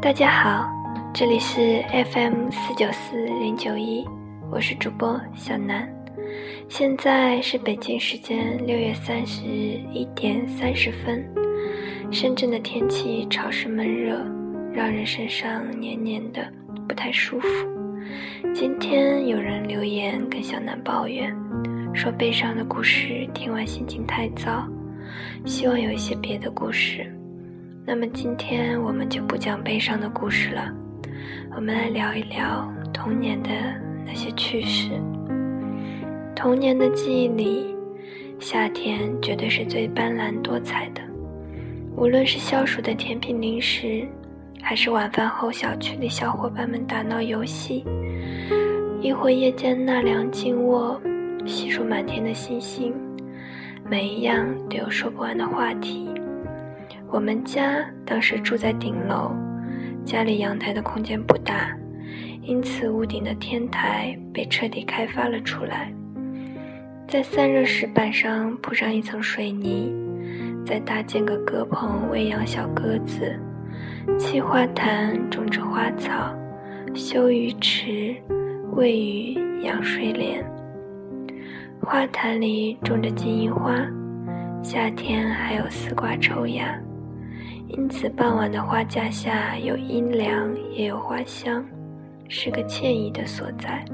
大家好，这里是 FM 四九四零九一，我是主播小南。现在是北京时间六月三十日一点三十分。深圳的天气潮湿闷热，让人身上黏黏的，不太舒服。今天有人留言跟小南抱怨，说悲伤的故事听完心情太糟，希望有一些别的故事。那么今天我们就不讲悲伤的故事了，我们来聊一聊童年的那些趣事。童年的记忆里，夏天绝对是最斑斓多彩的。无论是消暑的甜品零食，还是晚饭后小区里小伙伴们打闹游戏，亦或夜间纳凉静卧，细数满天的星星，每一样都有说不完的话题。我们家当时住在顶楼，家里阳台的空间不大，因此屋顶的天台被彻底开发了出来，在散热石板上铺上一层水泥，再搭建个鸽棚喂养小鸽子，砌花坛种植花草，修鱼池，喂鱼养睡莲。花坛里种着金银花，夏天还有丝瓜抽芽。因此，傍晚的花架下有阴凉，也有花香，是个惬意的所在。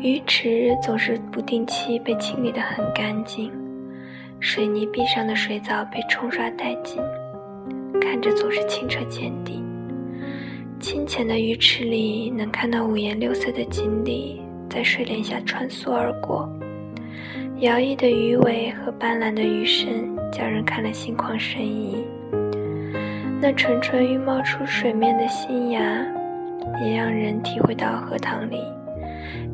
鱼池总是不定期被清理得很干净，水泥壁上的水藻被冲刷殆尽，看着总是清澈见底。清浅的鱼池里，能看到五颜六色的锦鲤在水帘下穿梭而过。摇曳的鱼尾和斑斓的鱼身，叫人看了心旷神怡。那蠢蠢欲冒出水面的新芽，也让人体会到荷塘里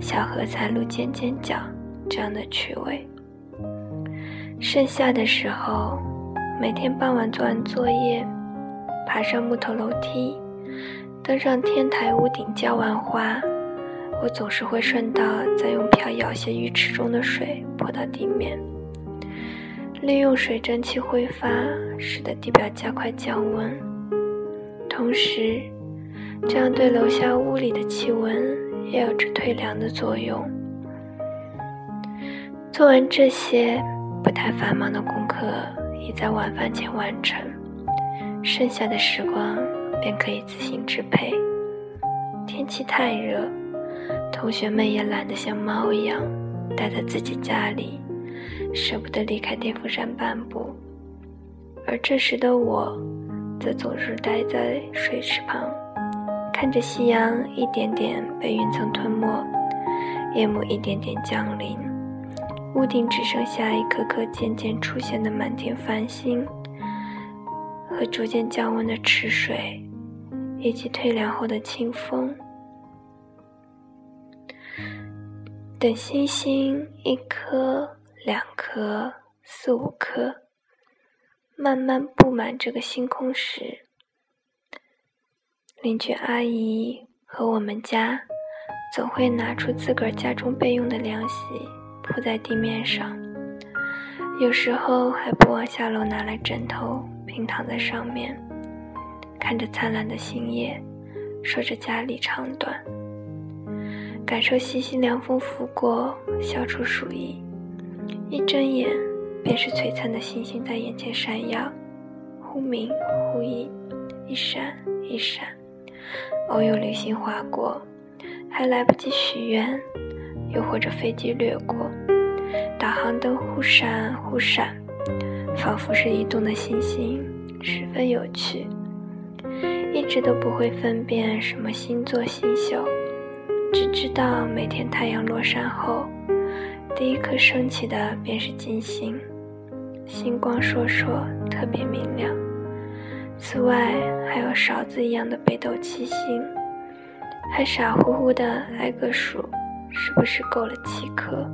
小荷才露尖尖角这样的趣味。盛夏的时候，每天傍晚做完作业，爬上木头楼梯，登上天台屋顶浇完花。我总是会顺道再用瓢舀些鱼池中的水泼到地面，利用水蒸气挥发，使得地表加快降温。同时，这样对楼下屋里的气温也有着退凉的作用。做完这些不太繁忙的功课，已在晚饭前完成，剩下的时光便可以自行支配。天气太热。同学们也懒得像猫一样待在自己家里，舍不得离开电风扇半步。而这时的我，则总是待在水池旁，看着夕阳一点点被云层吞没，夜幕一点点降临，屋顶只剩下一颗颗渐渐出现的满天繁星，和逐渐降温的池水，以及退凉后的清风。等星星一颗、两颗、四五颗，慢慢布满这个星空时，邻居阿姨和我们家总会拿出自个儿家中备用的凉席铺在地面上，有时候还不忘下楼拿来枕头平躺在上面，看着灿烂的星夜，说着家里长短。感受习习凉风拂过，消除暑意。一睁眼，便是璀璨的星星在眼前闪耀，忽明忽隐，一闪一闪。偶有流星划过，还来不及许愿，又或者飞机掠过，导航灯忽闪忽闪，仿佛是移动的星星，十分有趣。一直都不会分辨什么星座星宿。只知道每天太阳落山后，第一颗升起的便是金星，星光烁烁，特别明亮。此外，还有勺子一样的北斗七星，还傻乎乎的挨个数，是不是够了七颗？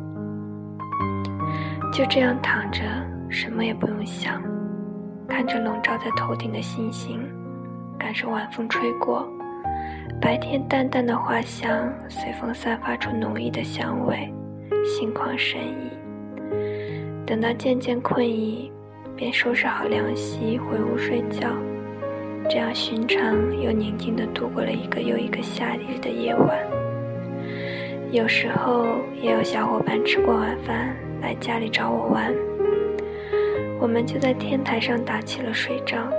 就这样躺着，什么也不用想，看着笼罩在头顶的星星，感受晚风吹过。白天淡淡的花香，随风散发出浓郁的香味，心旷神怡。等到渐渐困意，便收拾好凉席回屋睡觉。这样寻常又宁静地度过了一个又一个夏日的夜晚。有时候也有小伙伴吃过晚饭来家里找我玩，我们就在天台上打起了水仗。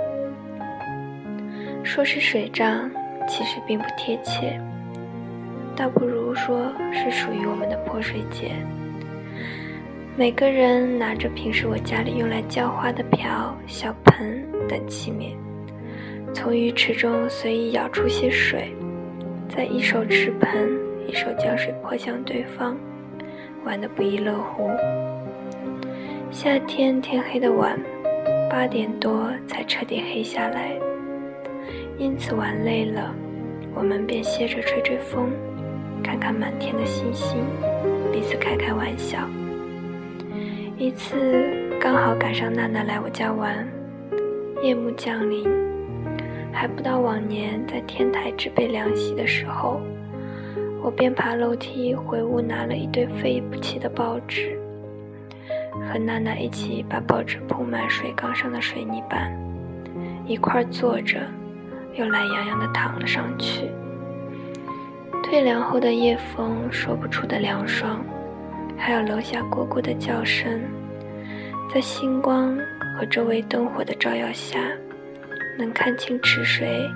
说是水仗，其实并不贴切，倒不如说是属于我们的泼水节。每个人拿着平时我家里用来浇花的瓢、小盆等器皿，从鱼池中随意舀出些水，再一手持盆。一手将水泼向对方，玩得不亦乐乎。夏天天黑的晚，八点多才彻底黑下来。因此玩累了，我们便歇着吹吹风，看看满天的星星，彼此开开玩笑。一次刚好赶上娜娜来我家玩，夜幕降临，还不到往年在天台只备凉席的时候。我便爬楼梯回屋，拿了一堆废不起的报纸，和娜娜一起把报纸铺满水缸上的水泥板，一块坐着，又懒洋洋地躺了上去。退凉后的夜风，说不出的凉爽，还有楼下蝈蝈的叫声，在星光和周围灯火的照耀下，能看清池水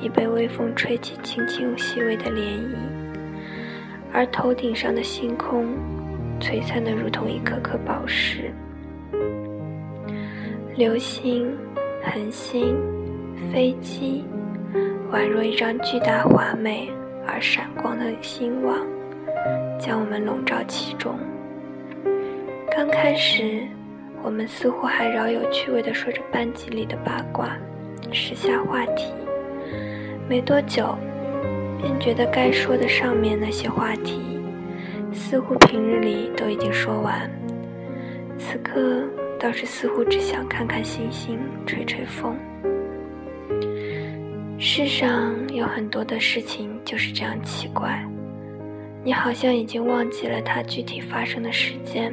已被微风吹起轻轻细微的涟漪。而头顶上的星空，璀璨的如同一颗颗宝石。流星、恒星、飞机，宛若一张巨大、华美而闪光的星网，将我们笼罩其中。刚开始，我们似乎还饶有趣味地说着班级里的八卦，时下话题。没多久。便觉得该说的上面那些话题，似乎平日里都已经说完，此刻倒是似乎只想看看星星，吹吹风。世上有很多的事情就是这样奇怪，你好像已经忘记了它具体发生的时间，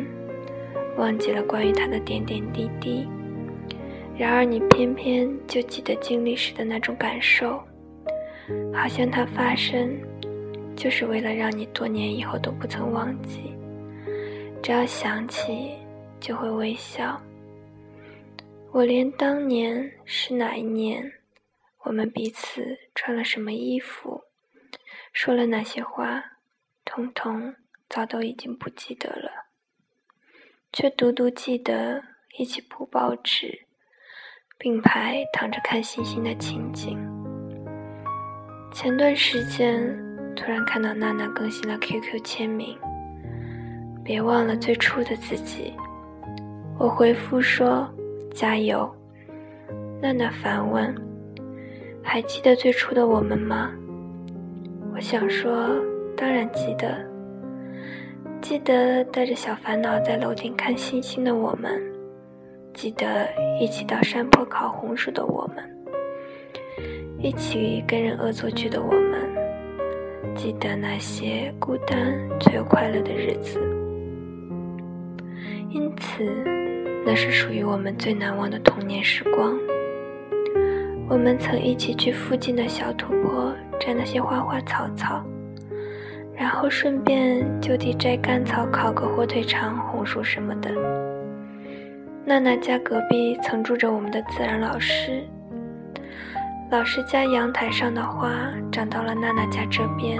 忘记了关于它的点点滴滴，然而你偏偏就记得经历时的那种感受。好像它发生，就是为了让你多年以后都不曾忘记，只要想起就会微笑。我连当年是哪一年，我们彼此穿了什么衣服，说了哪些话，通通早都已经不记得了，却独独记得一起铺报纸，并排躺着看星星的情景。前段时间，突然看到娜娜更新了 QQ 签名，别忘了最初的自己。我回复说加油。娜娜反问：还记得最初的我们吗？我想说，当然记得。记得带着小烦恼在楼顶看星星的我们，记得一起到山坡烤红薯的我们。一起跟人恶作剧的我们，记得那些孤单却又快乐的日子。因此，那是属于我们最难忘的童年时光。我们曾一起去附近的小土坡摘那些花花草草，然后顺便就地摘干草烤个火腿肠、红薯什么的。娜娜家隔壁曾住着我们的自然老师。老师家阳台上的花长到了娜娜家这边，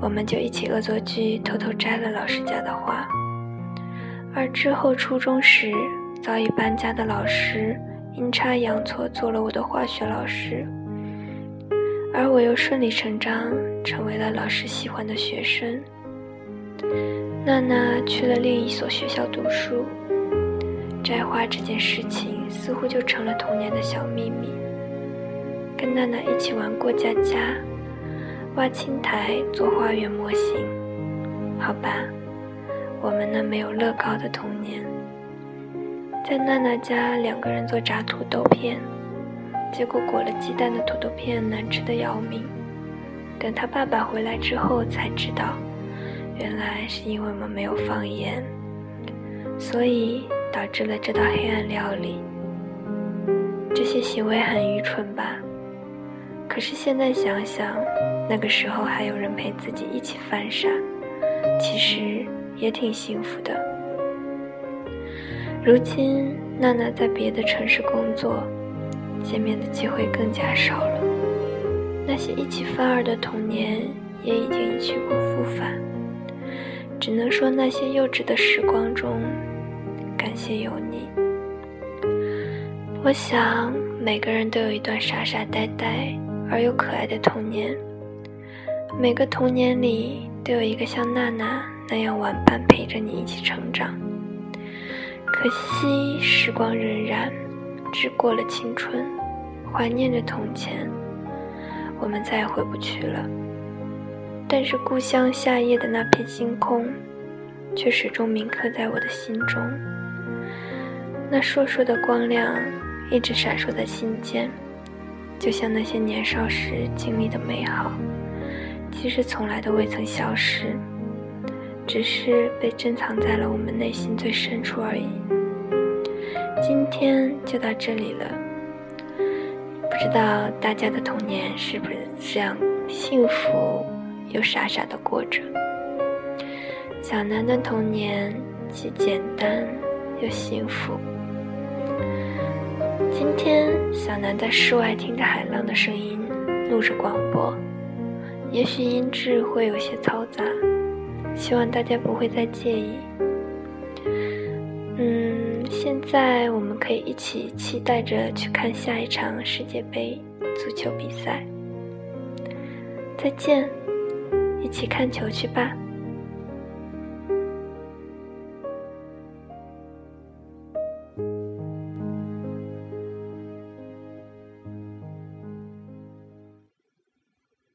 我们就一起恶作剧，偷偷摘了老师家的花。而之后初中时，早已搬家的老师阴差阳错做了我的化学老师，而我又顺理成章成为了老师喜欢的学生。娜娜去了另一所学校读书，摘花这件事情似乎就成了童年的小秘密。跟娜娜一起玩过家家，挖青苔做花园模型。好吧，我们那没有乐高的童年。在娜娜家，两个人做炸土豆片，结果裹了鸡蛋的土豆片难吃的要命。等他爸爸回来之后才知道，原来是因为我们没有放盐，所以导致了这道黑暗料理。这些行为很愚蠢吧？可是现在想想，那个时候还有人陪自己一起犯傻，其实也挺幸福的。如今娜娜在别的城市工作，见面的机会更加少了。那些一起犯二的童年也已经一去不复返，只能说那些幼稚的时光中，感谢有你。我想每个人都有一段傻傻呆呆。而又可爱的童年，每个童年里都有一个像娜娜那样玩伴陪着你一起成长。可惜时光荏苒，只过了青春，怀念着从前，我们再也回不去了。但是故乡夏夜的那片星空，却始终铭刻在我的心中。那烁烁的光亮，一直闪烁在心间。就像那些年少时经历的美好，其实从来都未曾消失，只是被珍藏在了我们内心最深处而已。今天就到这里了，不知道大家的童年是不是这样幸福又傻傻的过着？小南的童年既简单又幸福。今天，小南在室外听着海浪的声音，录着广播。也许音质会有些嘈杂，希望大家不会再介意。嗯，现在我们可以一起期待着去看下一场世界杯足球比赛。再见，一起看球去吧。